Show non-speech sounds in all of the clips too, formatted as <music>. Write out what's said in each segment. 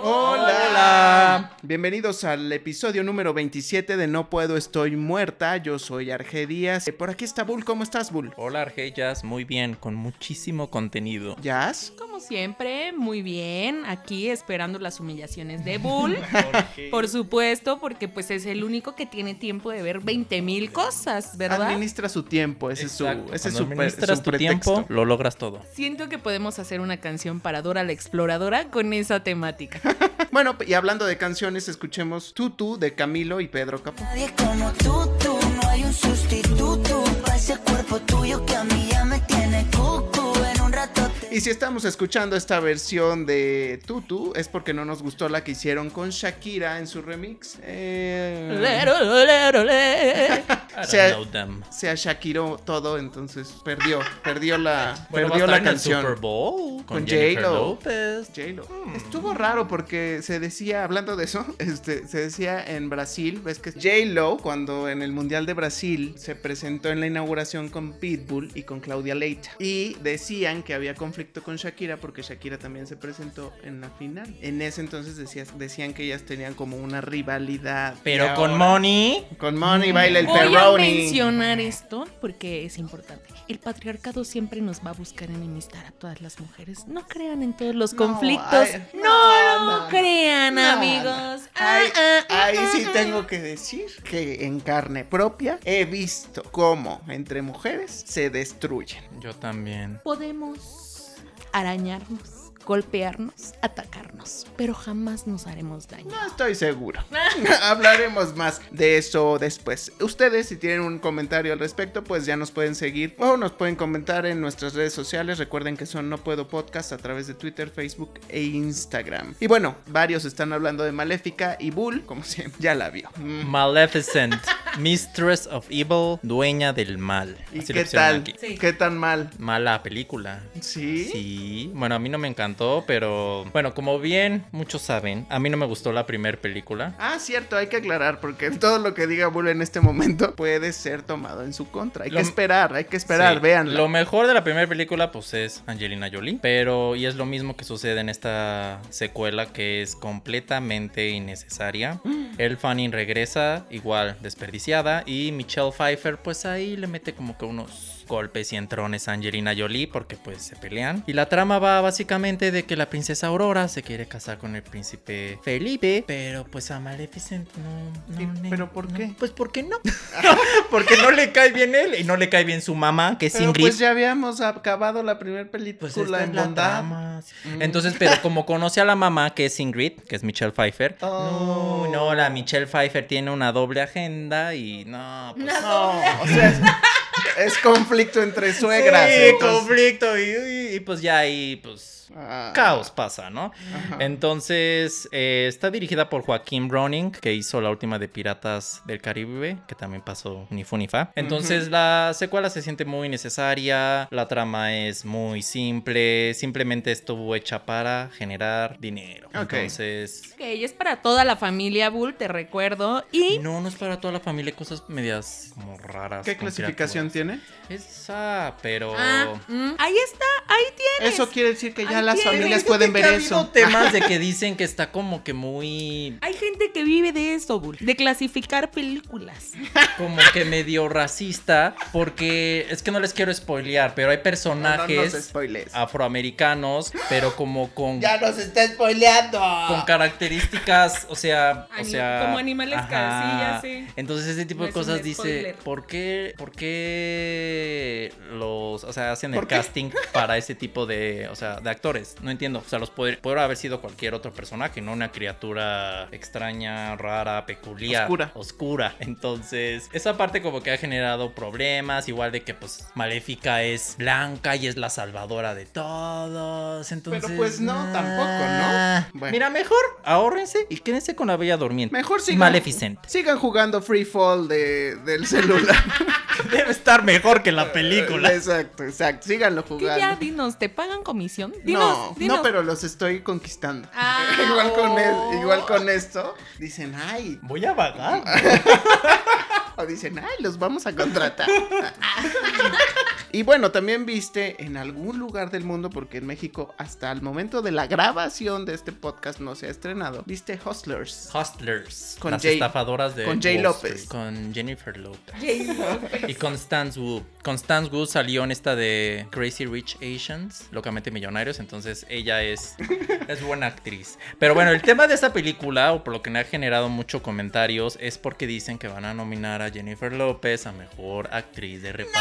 Hola. Bienvenidos al episodio número 27 de No Puedo, Estoy Muerta. Yo soy Arge Díaz. Eh, Por aquí está Bull. ¿Cómo estás, Bull? Hola Argellas, muy bien, con muchísimo contenido. ¿Jazz? Como siempre, muy bien, aquí esperando las humillaciones de Bull. <laughs> Por supuesto, porque pues es el único que tiene tiempo de ver 20 mil cosas, ¿verdad? Administra su tiempo. Ese es su, ese es cuando su, pre- administras su tu pretexto. tiempo, lo logras todo. Siento que podemos hacer una canción para Dora la Exploradora con esa temática. <laughs> Bueno, y hablando de canciones, escuchemos Tutu de Camilo y Pedro Capó. Nadie como tú, tú, no hay un sustituto para ese cuerpo tuyo que a mí ya me tiene cucu. Y si estamos escuchando esta versión de Tutu, es porque no nos gustó la que hicieron con Shakira en su remix. Eh, Lero, lero, <laughs> them. se ashakiró todo, entonces perdió, perdió la, Bueno, perdió la canción. Super Bowl con, Con J-Lo. Hmm. Estuvo raro porque se decía, hablando de eso, <laughs> este, se decía en Brasil, ves que J-Lo cuando en el Mundial de Brasil se presentó en la inauguración con Pitbull y con Claudia Leite. Y decían que había conflicto con Shakira porque Shakira también se presentó en la final. En ese entonces decías- decían que ellas tenían como una rivalidad. Pero con Money. Con Money baila el Voy a perroni. mencionar esto porque es importante. El patriarcado siempre nos va a buscar enemistar a todas las mujeres. No crean en todos los No, conflictos. ay, no, no, no, no, crean, no, amigos. Ahí, Ah, ah, ahí ah, sí ah, tengo que decir que en carne propia he visto cómo entre mujeres se destruyen. Yo también. Podemos arañarnos, golpearnos, atacarnos, pero jamás nos haremos daño. No estoy seguro. <laughs> <laughs> Hablaremos más de eso después. Ustedes, si tienen un comentario al respecto, pues ya nos pueden seguir o nos pueden comentar en nuestras redes sociales. Recuerden que son No Puedo Podcast a través de Twitter, Facebook e Instagram. Y bueno, varios están hablando de Maléfica y Bull, como siempre, ya la vio. Mm. Maleficent, Mistress of Evil, dueña del mal. ¿Y Así qué tal? aquí. Sí. ¿Qué tan mal? Mala película. ¿Sí? Sí, bueno, a mí no me encantó, pero bueno, como bien muchos saben, a mí no me gustó la primera película. Ah, cierto, hay que aclarar porque todo lo que diga Bull en este momento <laughs> puede ser tomado en su contra. Hay Lo- que esperar, hay que esperar, Sí, véanla. Lo mejor de la primera película, pues es Angelina Jolie. Pero, y es lo mismo que sucede en esta secuela, que es completamente innecesaria. <gasps> El Fanning regresa, igual desperdiciada. Y Michelle Pfeiffer, pues ahí le mete como que unos golpes y entrones a Angelina Jolie porque pues se pelean. Y la trama va básicamente de que la princesa Aurora se quiere casar con el príncipe Felipe, pero pues a Maleficent no... ¿Y- no ne- pero por no. qué? Pues porque no. <laughs> porque no le cae bien él y no le cae bien su mamá, que es Pero Ingrid. pues ya habíamos acabado la primera película Pues esta es en la bondad. Mm. Entonces, pero como conoce a la mamá, que es Ingrid, que es Michelle Pfeiffer, Oh. no, no, la Michelle Pfeiffer tiene una doble agenda y no, pues No, o sea, <laughs> es, es conflicto entre suegras. Sí, entonces- conflicto y, y- y pues ya ahí, pues Ah. caos pasa, ¿no? Ajá. Entonces, eh, está dirigida por Joaquín Browning, que hizo la última de Piratas del Caribe, que también pasó ni fu ni fa. Entonces, la secuela se siente muy necesaria, la trama es muy simple, simplemente estuvo hecha para generar dinero. Ok. Entonces, Ok, es para toda la familia Bull, te recuerdo. Y no, no es para toda la familia, cosas medias como raras. ¿Qué clasificación criaturas. tiene? Esa, pero... Ah, mm, ahí está, ahí tienes. Eso quiere decir que ya Las familias pueden que ver ha habido eso. temas de que <laughs> dicen que está como que muy Hay gente que vive de eso, Bull, de clasificar películas. como que medio racista porque es que no les quiero spoilear, pero hay No, no personajes afroamericanos, pero como con Ya nos está spoileando. con características, o sea, o sea, como animalescas, sí, ya sé. Entonces ese tipo No de cosas dice, spoiler. ¿por qué por qué los, o sea, hacen ¿Por el qué? casting para ese tipo de, o sea, de actores? No entiendo, o sea, los puede, puede haber sido cualquier otro personaje, no una criatura extraña, rara, peculiar, Oscura. oscura. <laughs> Entonces, esa parte como que ha generado problemas, igual de que pues Maléfica es blanca y es la salvadora de todos. Entonces, pues no, tampoco, ¿no? Bueno. Mira, mejor ahórrense y quédense con la Bella Durmiente. Mejor sigan, Maleficent. sigan jugando Free Fall de, del celular. <laughs> Debe estar mejor que la <laughs> película. Exacto, exacto. Síganlo Que ya jugando. dinos, ¿te pagan comisión? Dinos, No, dinos. no, pero los estoy conquistando. Ah, <laughs> igual, con oh. el- igual con esto, dicen, ay, Voy a vagar. <laughs> o dicen, ay, los vamos a contratar. <laughs> y bueno, también viste en algún lugar del mundo, porque en México hasta el momento de la grabación de este podcast no se ha estrenado, viste Hustlers. Hustlers. Con las Jay- estafadoras de con Jay Wall López. Street, Con Jennifer Lopez. Jay López. Y Constance Wu. Constance Wu salió en esta de Crazy Rich Asians, locamente millonarios, entonces ella es, es buena actriz. Pero bueno, el tema de esta película, o por lo que me ha generado muchos comentarios, es porque dicen que van a nominar a Jennifer López a mejor actriz de reparto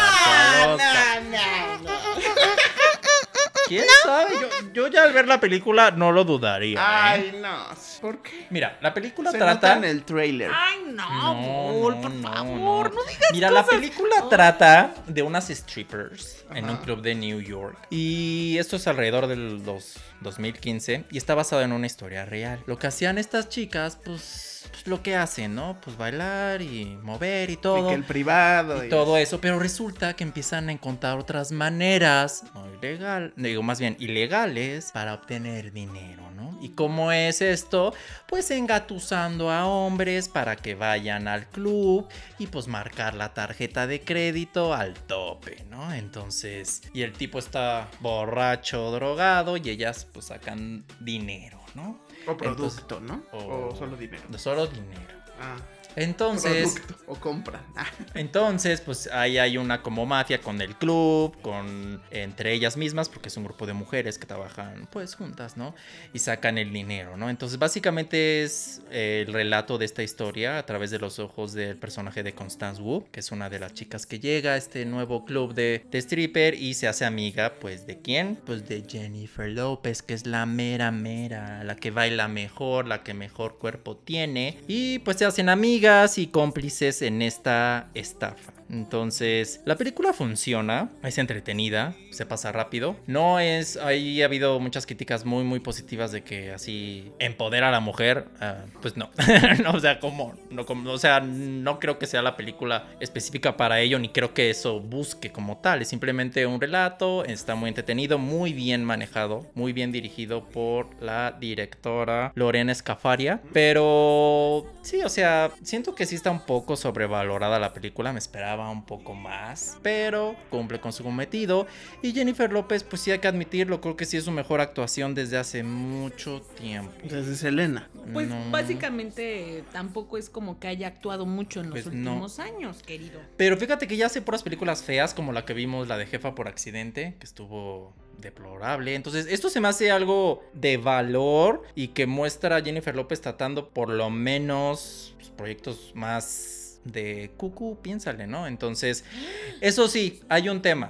¿Quién sabe? Yo, yo ya al ver la película no lo dudaría. ¿eh? Ay, no. ¿Por qué? Mira, la película Se trata. nota en el trailer. Ay, no, Bull, por favor, no, digas Mira, la película Oh. trata de unas strippers en un club de New York. Y esto es alrededor del dos- 2015 y está basado en una historia real. Lo que hacían estas chicas, pues, pues lo que hacen, ¿no? Pues bailar y mover y Y todo. que el privado. y todo eso, pero resulta que empiezan a encontrar otras maneras, no ilegal, digo más bien ilegales, para obtener dinero, ¿no? ¿Y cómo es esto? Pues engatusando a hombres para que vayan al club y pues marcar la tarjeta de crédito al tope, ¿no? Entonces, y el tipo está borracho, drogado y ellas pues sacan dinero, ¿no? O producto, ¿no? o- O solo dinero. Solo dinero. Ah, Entonces, producto. O compran. Ah, entonces, pues ahí hay una como mafia con el club, con entre ellas mismas, porque es un grupo de mujeres que trabajan pues juntas, ¿no? Y sacan el dinero, ¿no? Entonces, básicamente es eh, el relato de esta historia a través de los ojos del personaje de Constance Wu, que es una de las chicas que llega a este nuevo club de, de stripper y se hace amiga, pues, ¿de quién? Pues de Jennifer López, que es la mera mera, la que baila mejor, la que mejor cuerpo tiene. Y pues se hacen amigas y cómplices en esta estafa. Entonces, la película funciona, es entretenida, se pasa rápido. No es, ahí ha habido muchas críticas muy, muy positivas de que así empodera a la mujer. ah, pues no, <laughs> no, o sea, como, no, o sea, no creo que sea la película específica para ello, ni creo que eso busque como tal. Es simplemente un relato, está muy entretenido, muy bien manejado, muy bien dirigido por la directora Lorena Escafaria. Pero sí, o sea, siento que sí está un poco sobrevalorada la película, me esperaba un poco más, pero cumple con su cometido. Y Jennifer López, pues sí hay que admitirlo, creo que sí es su mejor actuación desde hace mucho tiempo. Desde Selena. Pues No. básicamente tampoco es como que haya actuado mucho en los Pues no. últimos años, querido. Pero fíjate que ya hace puras películas feas, como la que vimos, la de Jefa por accidente, que estuvo deplorable. Entonces, esto se me hace algo de valor y que muestra a Jennifer López tratando por lo menos pues, proyectos más de cucu, piénsale, ¿no? Entonces, <gasps> eso sí, hay un tema.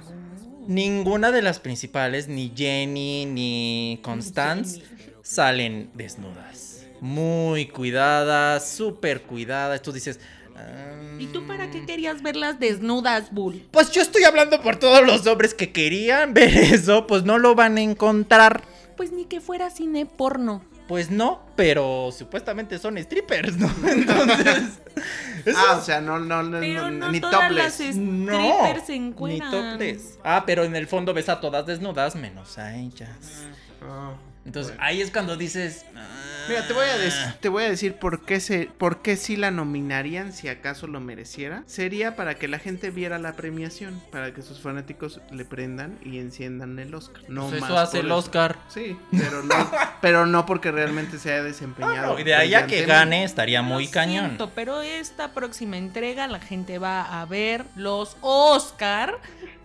Ninguna de las principales, ni Jenny ni Constance, salen desnudas. Muy cuidadas, súper cuidadas. Tú dices... ¿Y tú para qué "Mm, querías verlas desnudas, Bull? pues yo estoy hablando por todos los hombres que querían ver <laughs> eso, pues no lo van a encontrar. Pues ni que fuera cine porno. Pues no, pero supuestamente son strippers, ¿no? <laughs> Entonces. eso <laughs> Ah, o sea, no, no, no, Pero no, no ni todas topless. las no, strippers se ni topless. Ah, pero en el fondo ves a todas desnudas menos a ellas. Ah. Entonces Bueno. ahí es cuando dices. Mira, te voy a, "Ah". dec- te voy a decir por qué, se, por qué sí la nominarían si acaso lo mereciera. Sería para que la gente viera la premiación, para que sus fanáticos le prendan y enciendan el Oscar. No Pues más eso hace el Oscar. Sí, pero no, <laughs> pero no porque realmente se haya desempeñado. Y de ahí a que gane estaría muy Lo cañón. siento, pero esta próxima entrega la gente va a ver los Oscar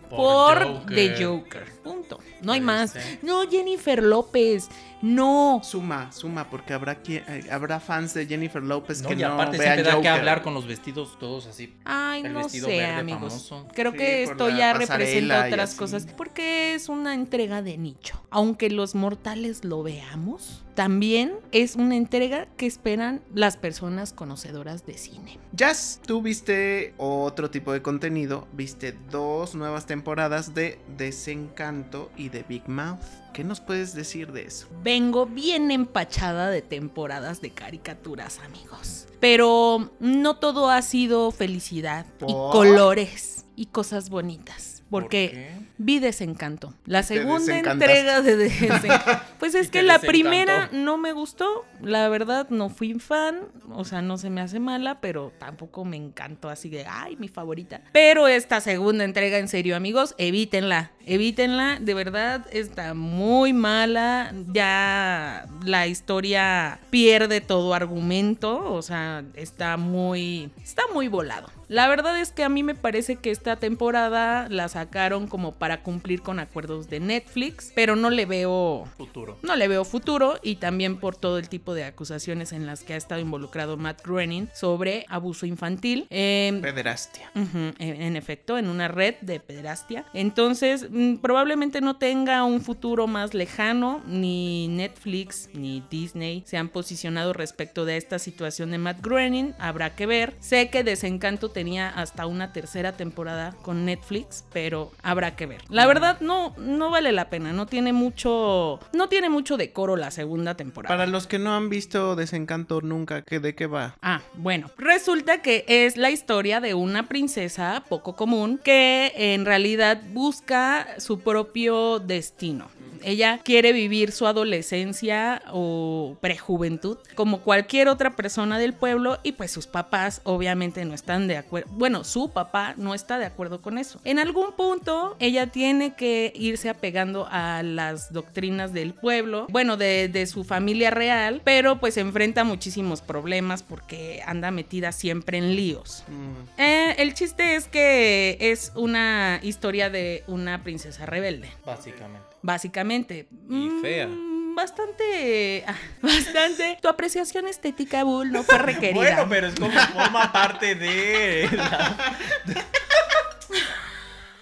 por, Joker. The Joker. Punto. No hay más. No, Jennifer López. No. Suma, suma, porque habrá quien, eh, habrá fans de Jennifer López No, que y no aparte vean siempre da que hablar con los vestidos todos así. Ay, El no vestido sé, verde amigos. famoso. Creo Sí, que esto ya representa otras cosas. Porque es una entrega de nicho. Aunque los mortales lo veamos, también es una entrega que esperan las personas conocedoras de cine. Jazz, tú viste otro tipo de contenido, viste dos nuevas temporadas de Desencanto y de Big Mouth. ¿Qué nos puedes decir de eso? Vengo bien empachada de temporadas de caricaturas, amigos. Pero no todo ha sido felicidad y colores. y cosas bonitas. Porque qué? Vi Desencanto. La segunda entrega de Desencanto. <laughs> Pues es que la primera no me gustó. La verdad, no fui fan. O sea, no se me hace mala, pero tampoco me encantó así de, ay, mi favorita. Pero esta segunda entrega, en serio, amigos, evítenla. Evítenla. De verdad, está muy mala. Ya la historia pierde todo argumento. O sea, está muy. Está muy volado. La verdad es que a mí me parece que esta temporada la sacaron como para cumplir con acuerdos de Netflix, pero no le veo Futuro. no le veo futuro y también por todo el tipo de acusaciones en las que ha estado involucrado Matt Groening sobre abuso infantil. Eh, Pederastia. En efecto, en una red de pederastia. Entonces, mm, probablemente no tenga un futuro más lejano. Ni Netflix ni Disney se han posicionado respecto de esta situación de Matt Groening. Habrá que ver. Sé que Desencanto tenía hasta una tercera temporada con Netflix, pero habrá que ver. La verdad, no, no vale la pena. No tiene mucho. No tiene mucho decoro la segunda temporada. Para los que no han visto Desencanto nunca, ¿qué, ¿de qué va? Ah, bueno, resulta que es la historia de una princesa poco común que en realidad busca su propio destino. Ella quiere vivir su adolescencia o prejuventud como cualquier otra persona del pueblo y pues sus papás obviamente no están de acuerdo. Bueno, su papá no está de acuerdo con eso. En algún punto ella tiene que irse apegando a las doctrinas del pueblo, bueno, de, de su familia real, pero pues enfrenta muchísimos problemas porque anda metida siempre en líos. Mm, Eh, el chiste es que es una historia de una princesa rebelde, Básicamente. Básicamente. Y fea. Mm, Bastante, ah, <laughs> bastante. Tu apreciación estética, Bull, no fue <laughs> requerida. Bueno, pero es como forma parte de. la- <laughs>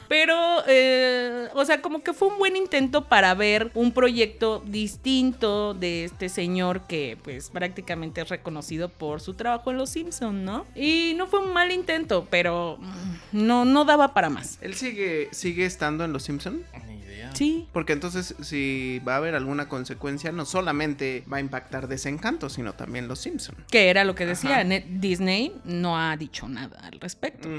Pero, eh, o sea, como que fue un buen intento para ver un proyecto distinto de este señor que, pues, prácticamente es reconocido por su trabajo en Los Simpson, ¿no? Y no fue un mal intento, pero mm, no, no daba para más. ¿Él sigue, sigue estando en Los Simpson? Sí. Porque entonces, si va a haber alguna consecuencia, no solamente va a impactar Desencanto, sino también Los Simpson. Que era lo que decía, Ajá. Net- Disney no ha dicho nada al respecto.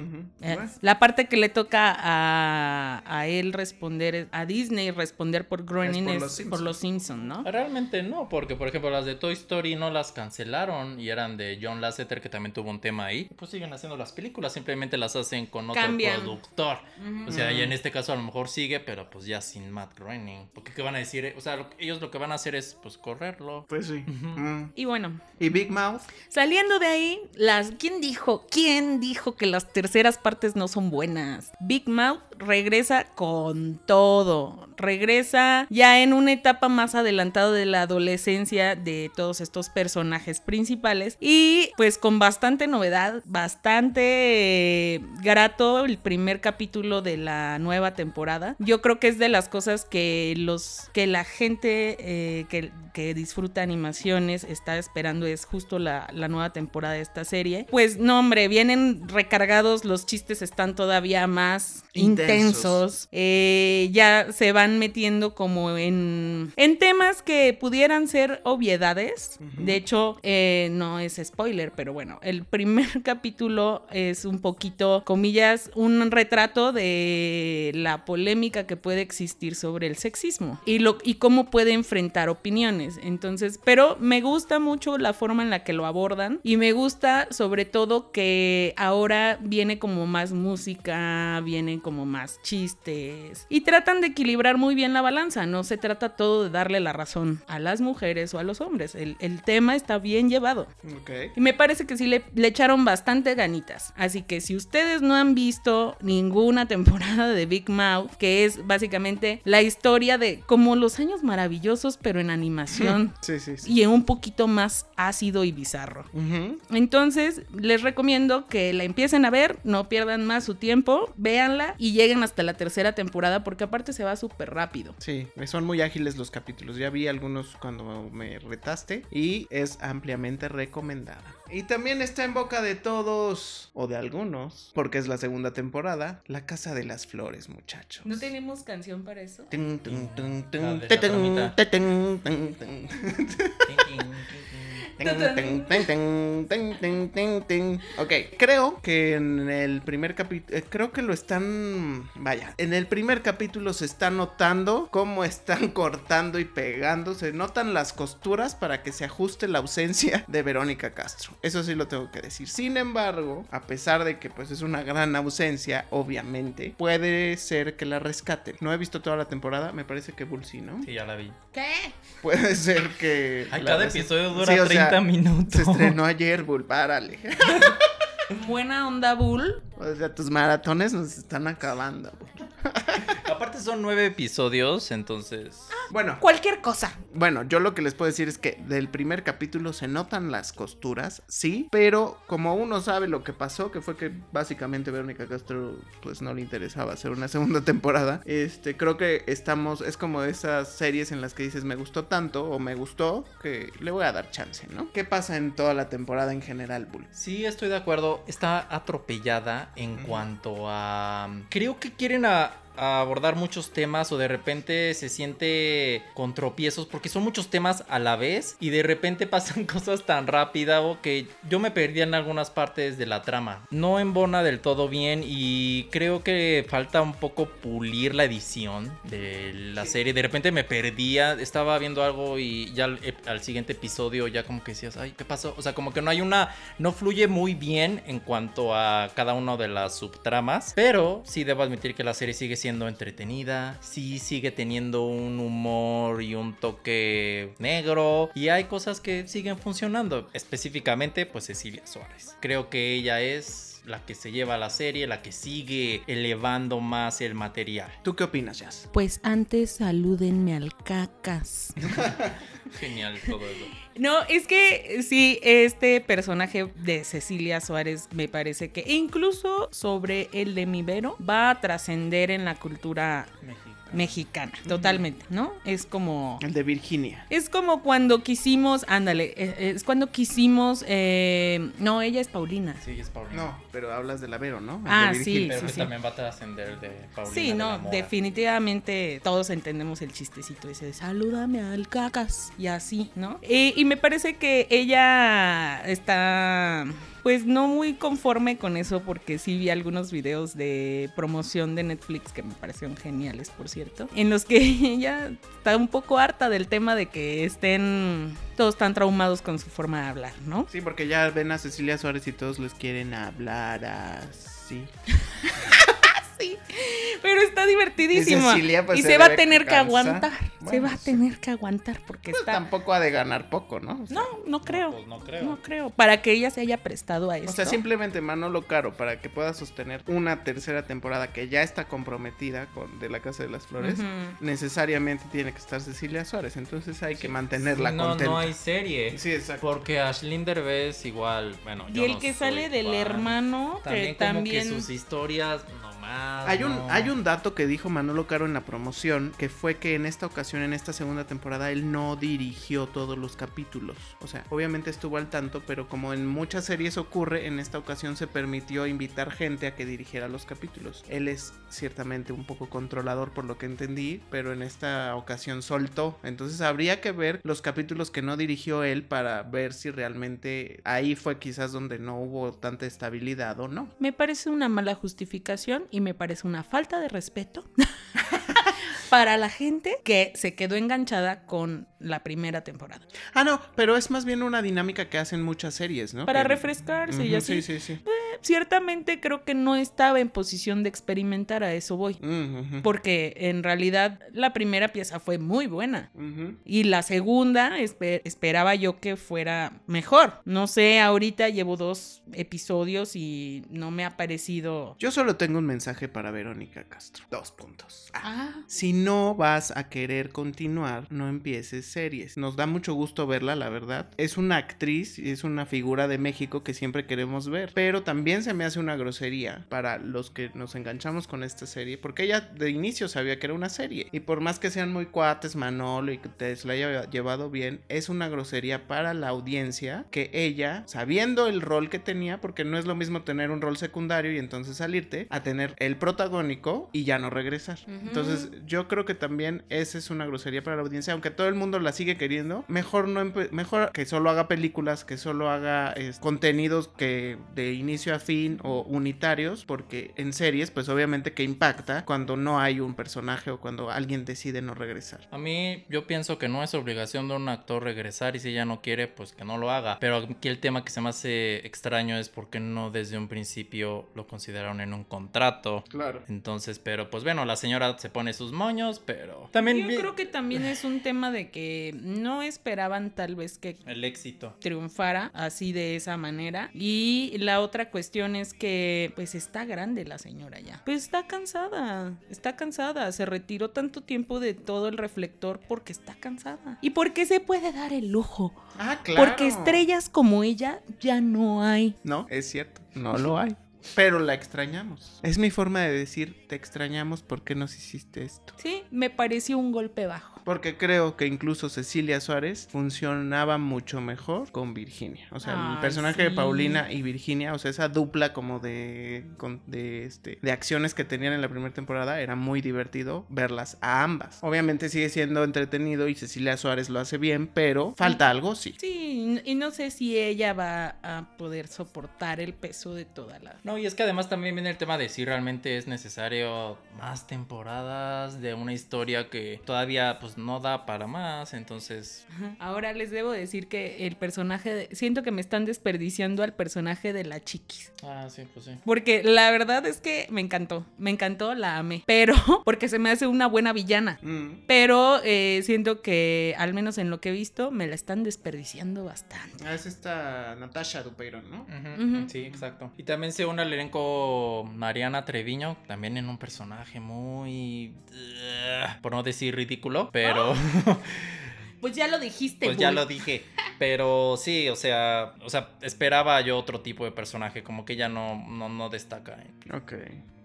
Eh. La parte que le toca a, a él responder, a Disney responder por Groening por es Los por Simpson. los Simpson, ¿no? Realmente no, porque por ejemplo las de Toy Story no las cancelaron y eran de John Lasseter que también tuvo un tema ahí. Pues siguen haciendo las películas, simplemente las hacen con otro Cambian. productor. O sea, y en este caso a lo mejor sigue, pero pues ya sin Matt Groening. Porque qué van a decir, o sea, lo ellos lo que van a hacer es pues correrlo. Pues sí. Mm. Y bueno, ¿Y Big Mouth? Saliendo de ahí, las ¿quién dijo? ¿Quién dijo que las terceras partes no son buenas? Big Mouth regresa con todo. Regresa ya en una etapa más adelantada de la adolescencia de todos estos personajes principales y pues con bastante novedad, bastante eh, grato el primer capítulo de la nueva temporada. Yo creo que es de las cosas que los que la gente eh, que, que disfruta animaciones está esperando es justo la, la nueva temporada de esta serie. Pues no, hombre, vienen recargados, los chistes están todavía más Intensos. Intensos. Eh, ya se van metiendo como en, en temas que pudieran ser obviedades. De hecho, eh, no es spoiler, pero bueno, el primer <laughs> capítulo es un poquito, comillas, un retrato de la polémica que puede existir sobre el sexismo y, lo, y cómo puede enfrentar opiniones. Entonces, pero me gusta mucho la forma en la que lo abordan y me gusta sobre todo que ahora viene como más música, vienen como más chistes y tratan de equilibrar muy bien la balanza. No se trata todo de darle la razón a las mujeres o a los hombres. El, el tema está bien llevado. Y me parece que sí le, le echaron bastante ganitas. Así que si ustedes no han visto ninguna temporada de Big Mouth, que es básicamente la historia de como los años maravillosos, pero en animación <laughs> Sí, sí, sí. y en un poquito más ácido y bizarro. Entonces, les recomiendo que la empiecen a ver, no pierdan más su tiempo, véanla y lleguen hasta la tercera temporada porque aparte se va súper rápido. Sí, son muy ágiles los capítulos. Ya vi algunos cuando me retaste y es ampliamente recomendada. Y también está en boca de todos, o de algunos, porque es la segunda temporada, La Casa de las Flores, muchachos. ¿No tenemos canción para eso? Tun, tun, tun. Ok, creo que en el primer capítulo, creo que lo están, vaya, en el primer capítulo se está notando cómo están <laughs> cortando y pegando, se notan las costuras para que se ajuste la ausencia de Verónica Castro. Eso sí lo tengo que decir. Sin embargo, a pesar de que pues es una gran ausencia, obviamente, puede ser que la rescaten. No he visto toda la temporada, me parece que Bull sí, ¿no? Sí, ya la vi. ¿Qué? Puede ser que... Ay, cada episodio dura Sí, o 30 sea, minutos. Se estrenó ayer, Bull, párale. <laughs> Buena onda, Bull. O sea, tus maratones nos están acabando. Bull. Aparte son nueve episodios, entonces... Bueno, Cualquier cosa. bueno, yo lo que les puedo decir es que del primer capítulo se notan las costuras, sí, pero como uno sabe lo que pasó, que fue que básicamente Verónica Castro pues no le interesaba hacer una <laughs> segunda temporada, este, creo que estamos, es como esas series en las que dices me gustó tanto o me gustó que le voy a dar chance, ¿no? ¿Qué pasa en toda la temporada en general, Bull? Sí, estoy de acuerdo. Está atropellada en cuanto a... Creo que quieren a- a abordar muchos temas o de repente se siente con tropiezos porque son muchos temas a la vez y de repente pasan <laughs> cosas tan rápido que yo me perdí en algunas partes de la trama. No embona del todo bien y creo que falta un poco pulir la edición de la serie. De repente me perdía, estaba viendo algo y ya al, al siguiente episodio ya como que decías, ay, ¿qué pasó? O sea, como que no hay una, no fluye muy bien en cuanto a cada una de las subtramas, pero sí debo admitir que la serie sigue siendo entretenida, sí sigue teniendo un humor y un toque negro y hay cosas que siguen funcionando, específicamente pues Cecilia Suárez. Creo que ella es la que se lleva la serie, la que sigue elevando más el material. ¿Tú qué opinas, Jazz? Pues antes salúdenme al cacas. <laughs> Genial todo eso. No, es que sí, este personaje de Cecilia Suárez me parece que incluso sobre el de Mivero va a trascender en la cultura mexicana, totalmente, ¿no? Es como... El de Virginia. Es como cuando quisimos, ándale, es cuando quisimos, eh, no, ella es Paulina. Sí, es Paulina. No, pero hablas de la Vero, ¿no? El Ah, sí, Pero sí, que sí. también va a trascender de Paulina. Sí, de no, definitivamente todos entendemos el chistecito ese de salúdame al cacas y así, ¿no? Eh, y me parece que ella está pues no muy conforme con eso porque sí vi algunos videos de promoción de Netflix que me parecieron geniales, por cierto, en los que <laughs> ella está un poco harta del tema de que estén todos tan traumados con su forma de hablar, ¿no? Sí, porque ya ven a Cecilia Suárez y todos les quieren hablar así. <laughs> Sí, pero está divertidísima. Y Cecilia, pues, y se se va a tener que aguantar. se va a sí. tener que aguantar porque Pues está. tampoco ha de ganar poco, ¿no? O sea, No, no creo. pues no creo. No creo. Para que ella se haya prestado a esto. O sea, simplemente Manolo Caro, para que pueda sostener una tercera temporada que ya está comprometida con De la Casa de las Flores, necesariamente tiene que estar Cecilia Suárez. Entonces hay que mantenerla no, contenta. no hay serie. Sí, exacto. Porque Ashlyn Derbez igual, bueno, Y yo el no que sale del hermano, También que como también. que sus historias nomás. Hay un, no. hay un dato que dijo Manolo Caro en la promoción, que fue que en esta ocasión, en esta segunda temporada, él no dirigió todos los capítulos. O sea, obviamente estuvo al tanto, pero como en muchas series ocurre, en esta ocasión se permitió invitar gente a que dirigiera los capítulos. Él es ciertamente un poco controlador por lo que entendí, pero en esta ocasión soltó. Entonces habría que ver los capítulos que no dirigió él para ver si realmente ahí fue quizás donde no hubo tanta estabilidad o no. Me parece una mala justificación y me parece una falta de respeto <laughs> para la gente que se quedó enganchada con la primera temporada. Ah, no, pero es más bien una dinámica que hacen muchas series, ¿no? Para Que- refrescarse y así. Sí, sí, sí. Ciertamente creo que no estaba en posición de experimentar, a eso voy. Ujú. Porque en realidad la primera pieza fue muy buena. Y la segunda espe- esperaba yo que fuera mejor. No sé, ahorita llevo dos episodios y no me ha parecido... Yo solo tengo un mensaje para Verónica Castro. Dos puntos. Ah, Ah, Si no vas a querer continuar, no empieces series. Nos da mucho gusto verla, la verdad. Es una actriz y es una figura de México que siempre queremos ver. Pero también también se me hace una grosería para los que nos enganchamos con esta serie, porque ella de inicio sabía que era una serie. Y por más que sean muy cuates, Manolo, y que te la haya llevado bien, es una grosería para la audiencia que ella, sabiendo el rol que tenía, porque no es lo mismo tener un rol secundario y entonces salirte, a tener el protagónico y ya no regresar. Entonces, yo creo que también esa es una grosería para la audiencia, aunque todo el mundo la sigue queriendo, mejor no mejor que solo haga películas, que solo haga contenidos que de inicio a fin o unitarios, porque en series, pues obviamente que impacta cuando no hay un personaje o cuando alguien decide no regresar. A mí yo pienso que no es obligación de un actor regresar y si ella no quiere, pues que no lo haga. Pero aquí el tema que se me hace extraño es porque no desde un principio lo consideraron en un contrato. Claro. Entonces, pero pues bueno, la señora se pone sus moños, pero también Yo vi- creo que también es un tema de que no esperaban tal vez que el éxito. triunfara así de esa manera. Y la otra cuestión es que pues está grande la señora ya. Pues está cansada, está cansada. Se retiró tanto tiempo de todo el reflector porque está cansada. Y porque se puede dar el lujo. Ah, claro. Porque estrellas como ella ya no hay. No, es cierto, no lo hay. Pero la extrañamos. Es mi forma de decir, te extrañamos, ¿por qué nos hiciste esto? Sí, me pareció un golpe bajo. Porque creo que incluso Cecilia Suárez funcionaba mucho mejor con Virginia. O sea, el personaje de. Paulina y Virginia, o sea, esa dupla como de, con- de, este, de acciones que tenían en la primera temporada, era muy divertido verlas a ambas. Obviamente sigue siendo entretenido y Cecilia Suárez lo hace bien, pero falta algo, sí. Sí, y no sé si ella va a poder soportar el peso de toda la... No, y es que además también viene el tema de si realmente es necesario más temporadas de una historia que todavía pues no da para más, entonces. Ahora les debo decir que el personaje, de- siento que me están desperdiciando al personaje de la chiquis. ah, sí, pues sí. Porque la verdad es que me encantó, me encantó, la amé. Pero, <laughs> porque se me hace una buena villana. Mm. Pero eh, siento que, al menos en lo que he visto, me la están desperdiciando bastante. Ah, es esta Natasha Dupeirón, ¿no? Sí, exacto. Y también se une al elenco Mariana Treviño, también en un personaje muy... ugh, por no decir ridículo, pero... <laughs> Pues ya lo dijiste, Pues ya lo dije. Pero sí, o sea, o sea, esperaba yo otro tipo de personaje, como que ella no, no, no destaca. Ok,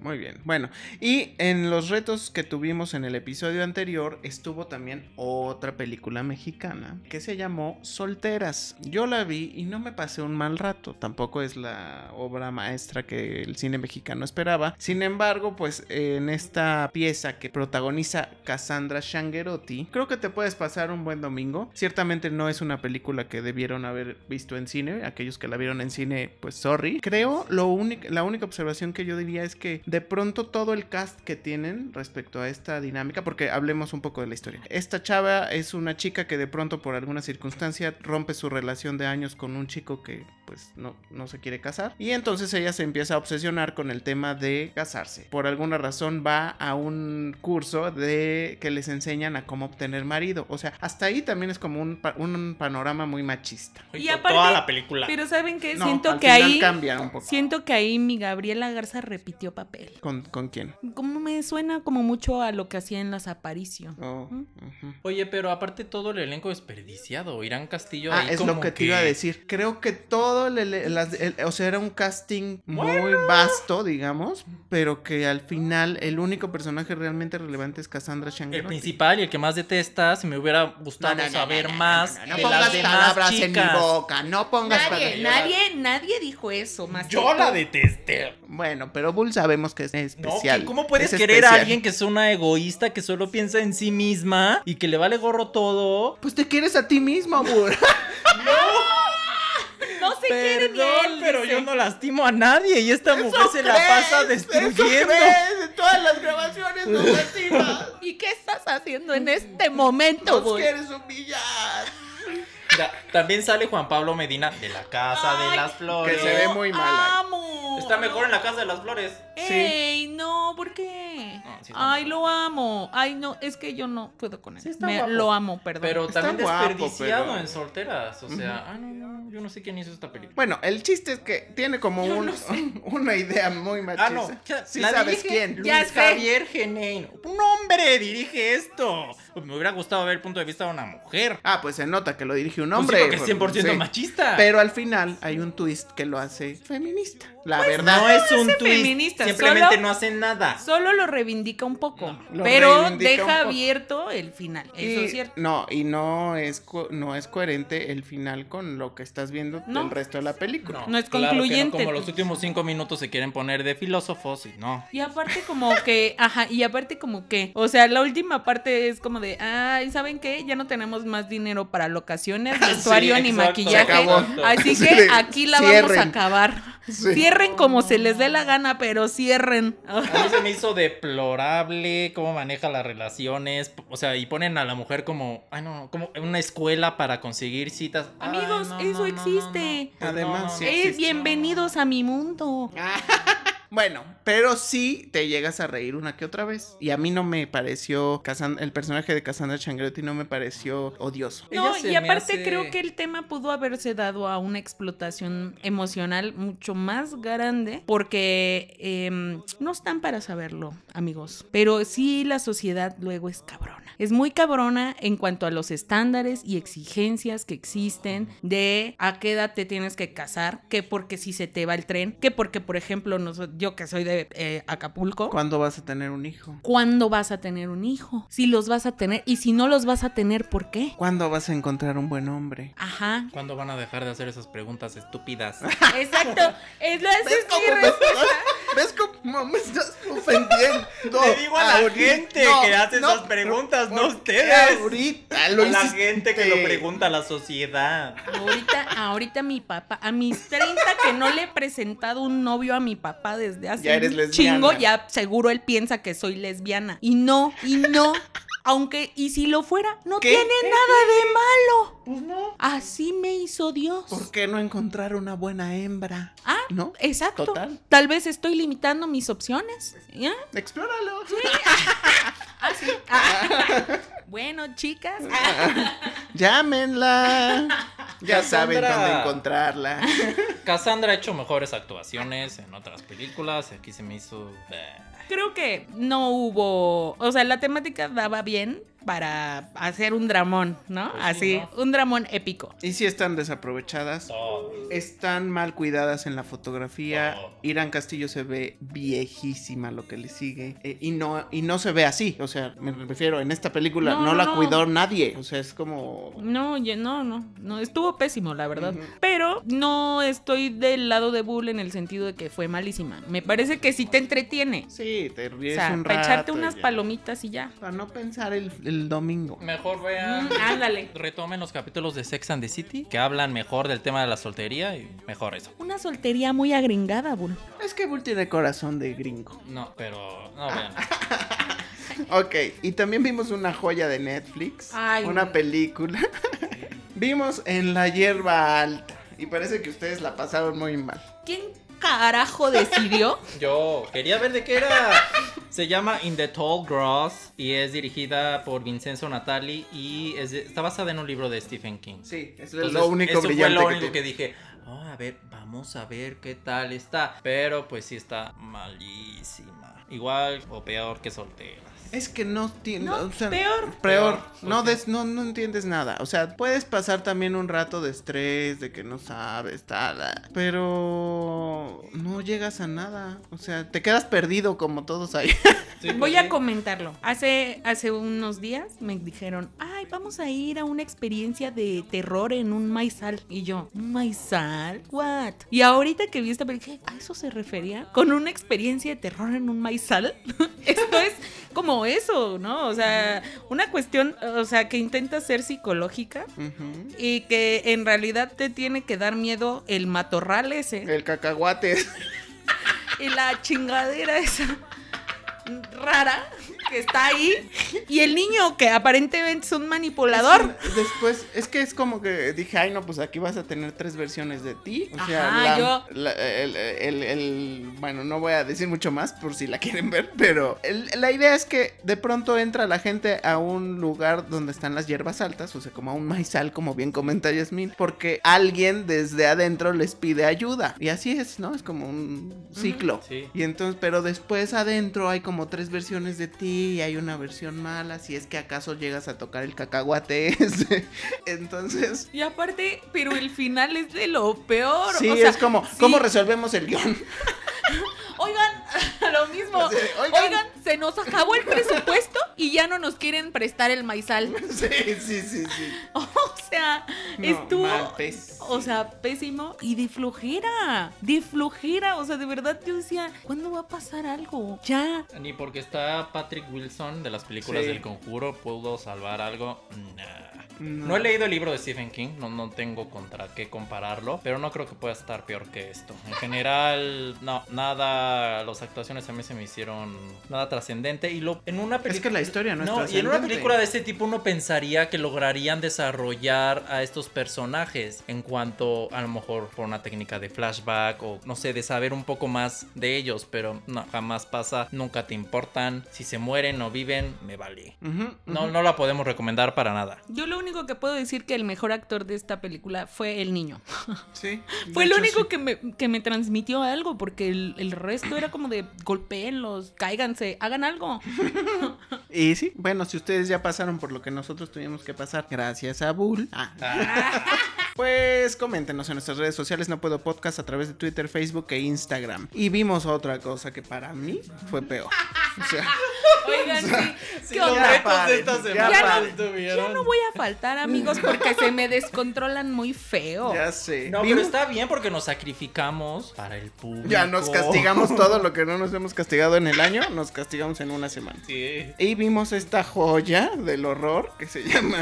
muy bien. Bueno, y en los retos que tuvimos en el episodio anterior estuvo también otra película mexicana que se llamó Solteras. Yo la vi y no me pasé un mal rato, tampoco es la obra maestra que el cine mexicano esperaba. Sin embargo, pues en esta pieza que protagoniza Cassandra Shangerotti, creo que te puedes pasar un buen domingo. Ciertamente no es una película que debieron haber visto en cine, aquellos que la vieron en cine, pues sorry. Creo lo la única observación que yo diría es que de pronto todo el cast que tienen respecto a esta dinámica, porque hablemos un poco de la historia. Esta chava es una chica que de pronto por alguna circunstancia rompe su relación de años con un chico que pues no, no se quiere casar y entonces ella se empieza a obsesionar con el tema de casarse. Por alguna razón va a un curso de que les enseñan a cómo obtener marido. O sea, hasta ahí también es como un, pa- un panorama muy machista. Y aparte- toda la película. Pero ¿saben qué? No, siento al que final ahí... cambia un poco. Siento que ahí mi Gabriela Garza repitió papel. ¿Con, con quién? Como me suena como mucho a lo que hacía en las Aparicio. Oh, ¿Mm? Oye, pero aparte todo el elenco desperdiciado. Irán Castillo Ah, ahí es como lo que te iba a decir. Creo que todo, el- el- el- o sea, era un casting muy vasto, digamos, pero que al final el único personaje realmente relevante es Cassandra El Shanghai. principal y el que más detestas, me hubiera gustado saber más No, de pongas las demás palabras en mi boca, no pongas Nadie, palabras. nadie, nadie dijo eso, más que Yo la detesté. Bueno, pero Bull sabemos que es especial. ¿que ¿cómo puedes Es querer a alguien que es una egoísta, que solo piensa en sí misma y que le vale gorro todo? Pues te quieres a ti mismo, Bull. <laughs> No se quiere ni Perdón, él, pero dice. yo no lastimo a nadie y esta mujer se la pasa eso destruyendo. crees, en todas las grabaciones nos lastimas. <laughs> ¿Y qué estás haciendo en este momento, Nos quieres humillar. Mira, también sale Juan Pablo Medina de la Casa de las Flores. que se ve muy mal amo. Está mejor en la Casa de las Flores. Ey, no, ¿por qué? No, sí está Ay, lo amo. Ay, no, es que yo no puedo con él. Sí está Me- guapo. lo amo, perdón. Pero Está también guapo, desperdiciado pero- en solteras. O sea, ah, no, no, yo no sé quién hizo esta película. Bueno, el chiste es que tiene como un- no sé. <laughs> una idea muy machista. Ah, no. Sí la sabes dirige quién. Luis Ya sé. Javier Genein. Un hombre dirige esto. Pues me hubiera gustado ver el punto de vista de una mujer. Ah, pues se nota que lo dirige un Pues sí, hombre. porque es 100% Sí. machista. Pero al final hay un twist que lo hace feminista. La Pues verdad. No es un twist. feminista, Simplemente solo- no hacen nada. Solo lo reivindica un poco, pero deja poco. abierto el final. Eso es cierto. No, y no es, no es coherente el final con lo que estás viendo No. del resto de la película. No es claro concluyente. Como los últimos cinco minutos se quieren poner de filósofos y no. Y aparte como que, ajá, y aparte como que, o sea, la última parte es como de, ay, ¿saben qué? Ya no tenemos más dinero para locaciones, <laughs> vestuario ni exacto, maquillaje. Así <laughs> Sí, que aquí la vamos a acabar. Sí. Cierren como se les dé la gana, pero cierren. A mí se me hizo deplorable cómo maneja las relaciones. O sea, y ponen a la mujer como, ay no, como una escuela para conseguir citas. Ay, Amigos, no, eso no, no, existe. no, no. Además, No, no, sí no. Eh, existe. bienvenidos a mi mundo. <laughs> Bueno, pero sí te llegas a reír una que otra vez. Y a mí no me pareció, el personaje de Cassandra Changriotti no me pareció odioso. No, y aparte hace- creo que el tema pudo haberse dado a una explotación emocional mucho más grande porque em, no están para saberlo, amigos. Pero sí la sociedad luego es cabrona. Es muy cabrona en cuanto a los estándares y exigencias que existen de a qué edad te tienes que casar, que porque si se te va el tren, que porque, por ejemplo, nos- yo que soy de eh, Acapulco, ¿Cuándo vas a tener un hijo? ¿cuándo vas a tener un hijo? Si los vas a tener y si no los vas a tener, ¿por qué? ¿Cuándo vas a encontrar un buen hombre? Ajá, ¿Cuándo van a dejar de hacer esas preguntas estúpidas? <laughs> Exacto. Es la ¿Ves cómo me estás, <laughs> ¿Ves cómo me estás ofendiendo? Le digo a la Ahorita- gente que hace esas preguntas, no ¿por qué ustedes? Ahorita lo a la gente que lo pregunta a la sociedad. Ahorita, ahorita mi papá, a mis 30 que no le he presentado un novio a mi papá desde hace Ya eres un chingo, ya seguro él piensa que soy lesbiana. Y no, y no. <laughs> Aunque, y si lo fuera, no ¿Qué? tiene nada de malo. Pues no. Así hizo Dios. ¿Por qué no encontrar una buena hembra? Ah, ¿No? exacto. Total. Tal vez estoy limitando mis opciones. ¿Ya? Explóralo. <laughs> Ah, sí. Ah. Bueno, chicas. Llámenla. Ya saben dónde encontrarla. <laughs> Cassandra ha hecho mejores actuaciones en otras películas. Aquí se me hizo. eh, Creo que no hubo, o sea, la temática daba bien para hacer un dramón, ¿no? Pues sí, Así, un dramón épico. Y si están desaprovechadas. Están mal cuidadas en la fotografía. Oh. Irán Castillo se ve viejísima lo que le sigue. Eh, y, no, y no se ve así. O sea, me refiero, en esta película no, No, la no. cuidó nadie. O sea, es como. No, no, no, no, estuvo pésimo, la verdad. Pero no estoy del lado de Bull en el sentido de que fue malísima. Me parece que sí te entretiene. Sí, te O ríes sea, un para rato. echarte y unas palomitas y ya. Para no pensar el, el domingo. Mejor vean. Mm, ándale. Retomen los capítulos de Sex and the City que hablan mejor del tema de la soltería y mejor eso. Una soltería muy agringada, Bull. Es que Bull tiene corazón de gringo. No, pero no vean. <laughs> Ok, y también vimos una joya de Netflix. Ay, una no. película. <laughs> vimos en la hierba alta. Y parece que ustedes la pasaron muy mal. ¿Quién carajo decidió? <laughs> Yo quería ver de qué era. Se llama In the Tall Grass y es dirigida por Vincenzo Natali y es de- está basada en un libro de Stephen King. Sí, es Entonces, lo único eso fue brillante lo que único tiene. que dije. "Oh, a ver, vamos a ver qué tal está. Pero pues sí está malísima. Igual o peor que solteras. Es que no tiene. No, o sea, peor. Peor. Peor, No, des- no, no entiendes nada. O sea, puedes pasar también un rato de estrés, de que no sabes, tal. Pero no llegas a nada. O sea, te quedas perdido como todos ahí. <laughs> Sí, pues Voy sí. a comentarlo. Hace, hace unos días me dijeron, ay, vamos a ir a una experiencia de terror en un maizal. Y yo, ¿un maizal? ¿What? Y ahorita que vi esta película, ¿a eso se refería? ¿Con una experiencia de terror en un maizal? <laughs> Esto es como eso, ¿no? O sea, una cuestión, o sea, que intenta ser psicológica y que en realidad te tiene que dar miedo el matorral ese El cacahuate. y la chingadera esa rara que está ahí y el niño que aparentemente es un manipulador. Es que Después, es que es como que dije, ay, no, pues aquí vas a tener tres versiones de ti. O sea, Ajá, la- yo- la- el, el- el- bueno, no voy a decir mucho más por si la quieren ver, pero el- la idea es que de pronto entra la gente a un lugar donde están las hierbas altas, o sea, como a un maizal, como bien comenta Yasmin, porque alguien desde adentro les pide ayuda. Y así es, ¿no? Es como un ciclo. Sí. Y entonces, pero después adentro hay como tres versiones de ti y hay una versión mala, si es que acaso llegas a tocar el cacahuate <laughs> ese. Entonces, Y aparte, pero el final es de lo peor. sí, o sea, es como, sí, ¿cómo resolvemos el guion? <laughs> <laughs> lo mismo. Oigan. "Oigan". se nos acabó el presupuesto y ya no nos quieren prestar el maizal. <laughs> Sí, sí, sí, sí. <laughs> O sea, No, estuvo. mal. O sea, pésimo y de flojera. De flojera. O sea, de verdad yo decía, ¿cuándo va a pasar algo? Ya. Ni porque está Patrick Wilson de las películas Sí. del conjuro pudo salvar algo. Nah. No. No he leído el libro de Stephen King, no, no tengo contra qué compararlo, pero no creo que pueda estar peor que esto. En general, no, nada, las actuaciones a mí se me hicieron nada trascendente y lo en una película Es que la historia no es y en una película de este tipo uno pensaría que lograrían desarrollar a estos personajes en cuanto a lo mejor por una técnica de flashback o no sé, de saber un poco más de ellos, pero no, jamás pasa, nunca te importan, si se mueren o viven, me vale. No, no la podemos recomendar para nada. Yo lo único que puedo decir que el mejor actor de esta película fue el niño. <laughs> Sí. Fue lo hecho, único sí. que, me, que me transmitió algo, porque el, el resto era como de golpeenlos, cáiganse, hagan algo. <laughs> Y sí, bueno, si ustedes ya pasaron por lo que nosotros tuvimos que pasar, gracias a Bull. Ah. <laughs> Pues coméntenos en nuestras redes sociales, no puedo podcast a través de Twitter, Facebook e Instagram. Y vimos otra cosa que para mí fue peor. <laughs> O sea, Oigan, sí. Sí, ¿Qué los onda? retos de esta ya semana Ya estuvieron. Ya no voy a faltar, amigos, porque se me descontrolan muy feo. ya sé. No, Vimos- pero está bien porque nos sacrificamos para el público. Ya nos castigamos todo lo que no nos hemos castigado en el año, nos castigamos en una semana. Sí. Y vimos esta joya del horror que se llama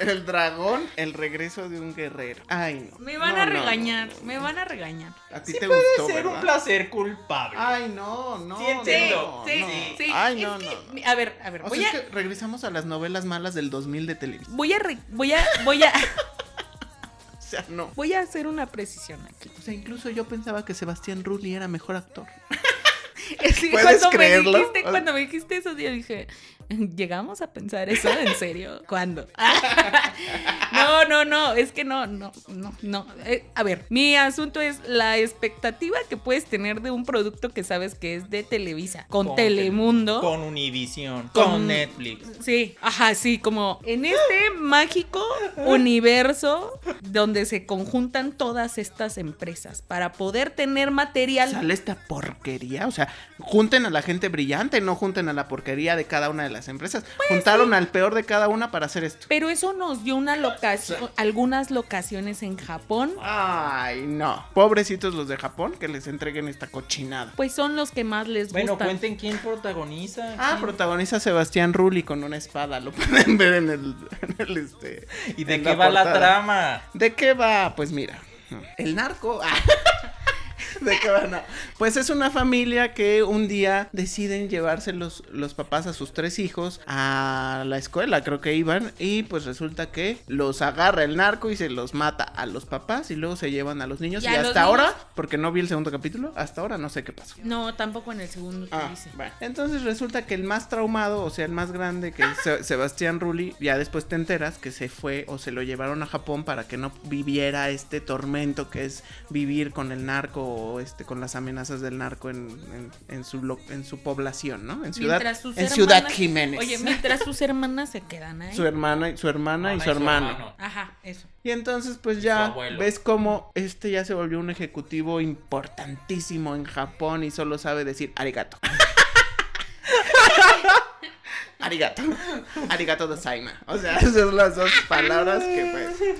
El dragón, el regreso de un guerrero. Ay, no. Me van No, a regañar, no, no. me van a regañar. A ti Sí te puede gustó, ser ¿verdad? un placer culpable. Ay, no, no. Sí, entiendo. Sí, no. sí. Ay, es no, que- no. A ver, a ver, O voy sea, a, es que regresamos a las novelas malas del 2000 de televisión. voy a, re- voy a, voy a, <laughs> <laughs> O sea, no. voy a hacer una precisión aquí. O sea, incluso yo pensaba que Sebastián Rulli era mejor actor. <laughs> Sí, ¿Puedes cuando creerlo? Me dijiste, cuando me dijiste eso, yo dije, <laughs> ¿llegamos a pensar eso en serio? ¿Cuándo? <laughs> no, no, no, es que no, no, no, no. Eh, a ver, mi asunto es la expectativa que puedes tener de un producto que sabes que es de Televisa, con, Telemundo. Con Univision. Con- Con, Netflix. Sí, ajá, sí, como en este mágico universo donde se conjuntan todas estas empresas para poder tener material. Sale esta porquería. O sea, junten a la gente brillante, no junten a la porquería de cada una de las empresas. Pues Juntaron al peor de cada una para hacer esto. Pero eso nos dio una locación, algunas locaciones en Japón, Ay, no. Pobrecitos los de Japón que les entreguen esta cochinada. pues son los que más les Bueno, gustan. cuenten quién protagoniza. Ah, quién- protagoniza Sebastián Rulli con una espada. Lo pueden ver en el, en el, este. ¿Y de qué va la trama? ¿De qué va? Pues mira, el narco. Ah. <laughs> <laughs> ¿De qué va? No. Pues es una familia que un día deciden llevarse los, los papás a sus tres hijos a la escuela, creo que iban, y pues resulta que los agarra el narco y se los mata a los papás y luego se llevan a los niños. Y a hasta ahora, porque no vi el segundo capítulo, hasta ahora no sé qué pasó. No, tampoco en el segundo que Ah, dice. bueno. Entonces resulta que el más traumado, o sea, el más grande, que es Se- Sebastián Rulli, ya después te enteras que se fue o se lo llevaron a Japón para que no viviera este tormento que es vivir con el narco o este con las amenazas del narco en, en- en su, lo- en su población, ¿no? En Ciudad, Mientras sus en Ciudad Jiménez. Oye, mientras sus hermanas se quedan ahí. su hermana, y- su hermana y su hermano. Ajá, eso. Y entonces pues ya ves como este ya se volvió un ejecutivo importantísimo en Japón y solo sabe decir arigato. <laughs> arigato. Arigato dosaima. O sea, <laughs> esas son las dos palabras que pues.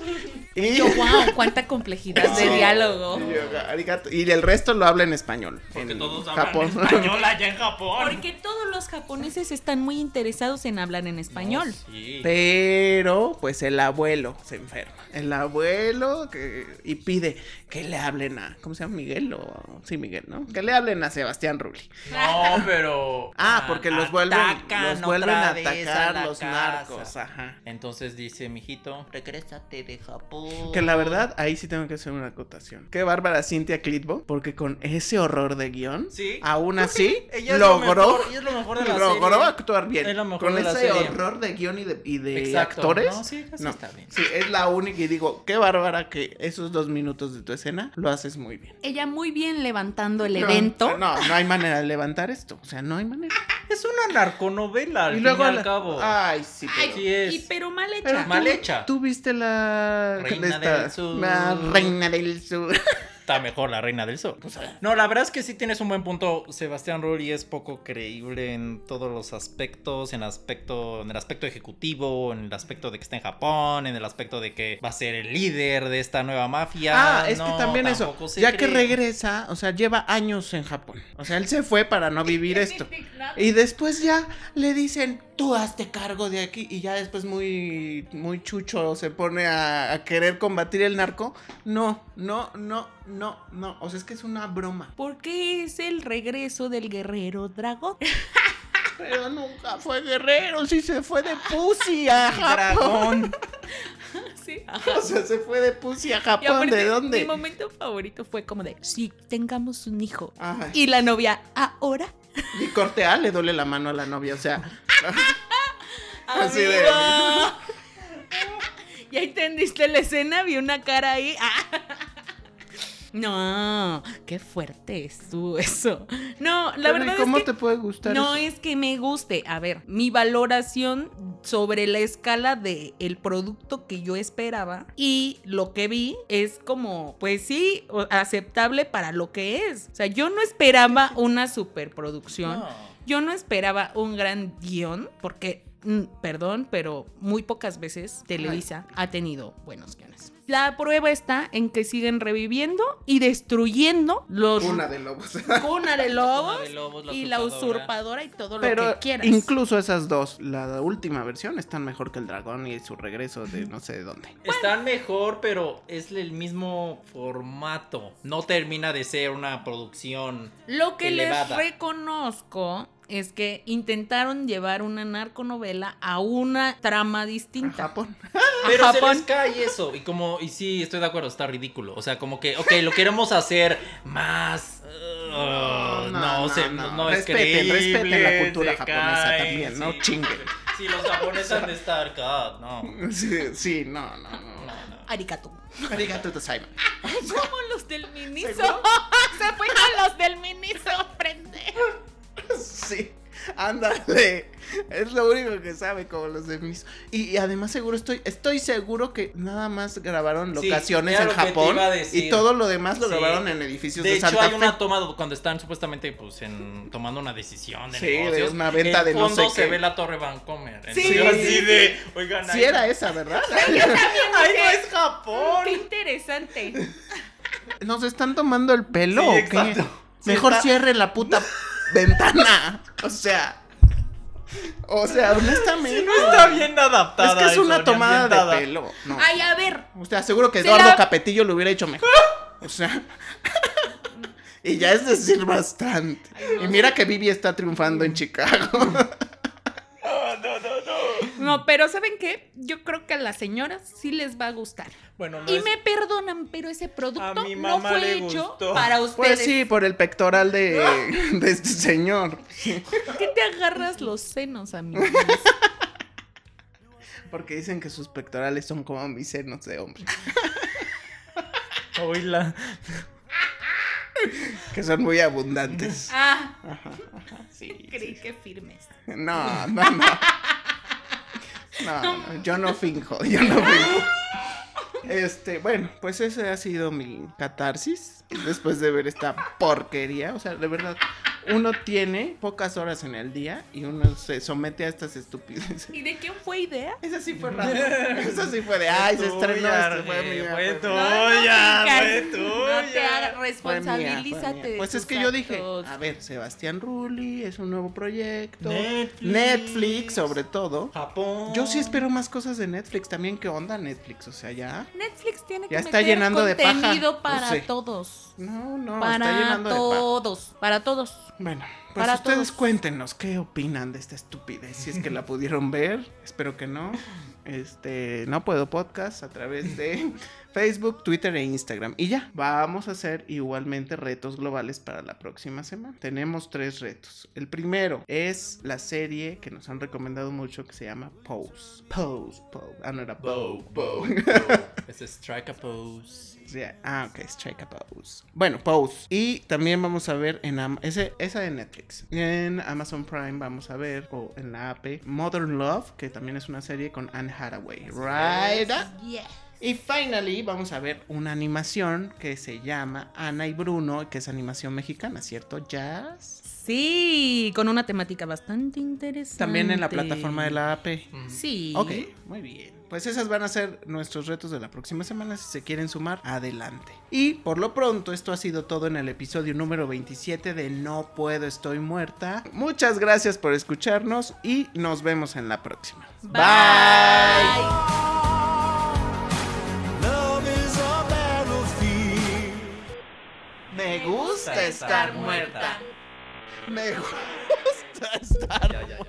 Y Yo, wow, cuánta complejidad de Sí. diálogo. Y yo, arigato. Y el resto lo habla en español. Porque en todos hablan Japón. español <laughs> allá en Japón. Porque todos los japoneses están muy interesados en hablar en español. Sí. Pero, pues el abuelo se enferma. El abuelo que, y pide que le hablen a. ¿Cómo se llama? Miguel o. Sí, Miguel, ¿no? Que le hablen a Sebastián Rulli. No, pero. Ah, porque los vuelven, atacan los vuelven a vez atacar los casa. narcos. Ajá. Entonces dice, mijito, regrésate de Japón. Que la verdad, ahí sí tengo que hacer una acotación. Qué bárbara Cintia Clitbo, porque con ese horror de guion, Sí. aún así, Ella es lo logró, mejor- ella es lo mejor de la logró serie. actuar bien. Es lo mejor con de la ese serie. horror de guion y de, y de Exacto. actores. No, sí, así está bien. Sí, es la única y digo, qué bárbara que esos dos minutos de tu escena lo haces muy bien. Ella muy bien levantando el No, evento. No, no hay manera de levantar esto. O sea, no hay manera. Es una narconovela, al y fin luego y al la- cabo. Ay, sí, Ay, pero- Sí es. y pero mal hecha. Pero Mal hecha. ¿Tú viste la Reina esta- del Sur. La Reina del Sur. Está mejor la Reina del Sur. No, la verdad es que sí tienes un buen punto. Sebastián Rulli es poco creíble en todos los aspectos, en el aspecto, en el aspecto ejecutivo, en el aspecto de que está en Japón, en el aspecto de que va a ser el líder de esta nueva mafia. Ah, es que también eso. Ya que regresa, o sea, lleva años en Japón. O sea, él se fue para no vivir <laughs> esto. Y después ya le dicen, tú hazte cargo de aquí. Y ya después muy, muy chucho se pone a, a querer combatir el narco. No, no, no, no, no. O sea, es que es una broma. Porque es el regreso del guerrero dragón. <laughs> Pero nunca fue guerrero, sí se fue de pussy a <laughs> Japón. Dragón. <laughs> Sí. O sea, se fue de pussy a Japón. aparte, ¿De Mi dónde? momento favorito fue como de, sí, tengamos un hijo. Ajá. Y la novia, ahora. Y corte A le duele la mano a la novia. O sea, Así de-. ¿Ya entendiste la escena? Vi una cara ahí. No, qué fuerte estuvo eso. No, la Pero, ¿y verdad ¿cómo es que te puede gustar no eso? es que me guste. A ver, mi valoración sobre la escala de el producto que yo esperaba y lo que vi es como, pues sí, aceptable para lo que es. O sea, yo no esperaba una superproducción. No. Yo no esperaba un gran guion, porque, mm, perdón, pero muy pocas veces Televisa ha tenido buenos guiones. La prueba está en que siguen reviviendo y destruyendo los Una de lobos. Cuna de Lobos, <laughs> Cuna de Lobos, la y la usurpadora. y todo lo Pero que quieras. incluso esas dos, la última versión, están mejor que el dragón y su regreso de no sé de dónde. <laughs> Están mejor, pero es el mismo formato. No termina de ser una producción. Lo que elevada. les reconozco es que intentaron llevar una narconovela a una trama A distinta. Japón. <laughs> A <laughs> Pero se Japón. les cae eso. Y como, y sí, estoy de acuerdo, está ridículo. O sea, como que, ok, lo queremos hacer más. uh, no, se- no, no es respeten, creíble, respeten la cultura japonesa cae, también, no sí. chinguen. <laughs> Sí, los japoneses han de estar, God, no. Sí, sí, no, no, No, no. no. Arigato. Arigato gozaimasu. Como los del Miniso. Se fue con los del Miniso, prende. <laughs> Sí, ándale. Es lo único que sabe como los de mis. Y, y además seguro estoy, estoy seguro que nada más grabaron locaciones en lo Japón y todo lo demás lo Sí. grabaron en edificios de, De hecho, Santa hay Fe. una toma do- cuando están supuestamente pues en, tomando una decisión de Sí, de negocios. una venta en de no fondo sé se qué. ve la Torre Vancomer. Sí. Yo así de, oigan, Sí ahí- era esa, ¿verdad? <laughs> ¡Ay, no es Japón! Qué interesante. ¿Nos están tomando el pelo Sí, o qué? Mejor está- cierre la puta ventana. O sea. O sea, honestamente. No está bien adaptada. Es que es eso, una ni tomada de pelo. No. Ay, a ver. O sea, seguro que Eduardo la- Capetillo lo hubiera hecho mejor. O sea. <laughs> y ya es decir bastante. Y mira que Vivi está triunfando en Chicago. <laughs> No, pero ¿saben qué? Yo creo que a las señoras sí les va a gustar. Bueno, no Y es- me perdonan, pero ese producto no fue hecho gustó. para ustedes. Pues sí, por el pectoral de, <laughs> de este señor. ¿Por qué te agarras los senos, amigo? Porque dicen que sus pectorales son como mis senos de hombre. Oíla. Que son muy abundantes. ah, Sí, creí que firmes. No, no, no. No, no, yo no finjo, yo no finjo. Este, bueno, pues ese ha sido mi catarsis después de ver esta porquería. O sea, de verdad, uno tiene pocas horas en el día y uno se somete a estas estupideces. ¿Y de quién fue idea? Esa sí fue raro. <laughs> Esa sí fue de, ay, se estrenó Tuya, esto, fue mía. fue fue tu- mía". No, no Tuya, No te tuya. hagas, mía, responsabilízate. mía. Pues es que yo dije, a ver, Sebastián Rulli es un nuevo proyecto. Netflix. Netflix, sobre todo. Japón. Yo sí espero más cosas de Netflix también. ¿Qué onda Netflix? O sea, ya. Netflix tiene que Ya está meter llenando de paja. contenido para todos. No, no, está para llenando de paja. todos. Para todos. Bueno, pues Para ustedes todos. cuéntenos qué opinan de esta estupidez. Si es que la pudieron ver, espero que no. Este, no puedo podcast a través de <laughs> Facebook, Twitter e Instagram. Y ya, vamos a hacer igualmente retos globales para la próxima semana. Tenemos tres retos. El primero es la serie que nos han recomendado mucho que se llama Pose. Pose, Pose. Ah, no era Bow, Bow. <laughs> Es Strike a Pose. Ah, ok, Strike a Pose. Bueno, Pose. Y también vamos a ver en Am- ese, esa de Netflix. En Amazon Prime vamos a ver, o en la AP, Modern Love, que también es una serie con Anne Hathaway. Right? Yes. Y finally vamos a ver una animación que se llama Ana y Bruno, que es animación mexicana, ¿cierto? Jazz. Sí, con una temática bastante interesante. También en la plataforma de la AP. Sí. Ok, muy bien. Pues esas van a ser nuestros retos de la próxima semana. Si se quieren sumar, adelante. Y por lo pronto, esto ha sido todo en el episodio número 27 de No Puedo, Estoy Muerta. Muchas gracias por escucharnos y nos vemos en la próxima. Bye. Battlefield. Me gusta estar muerta. Me gusta estar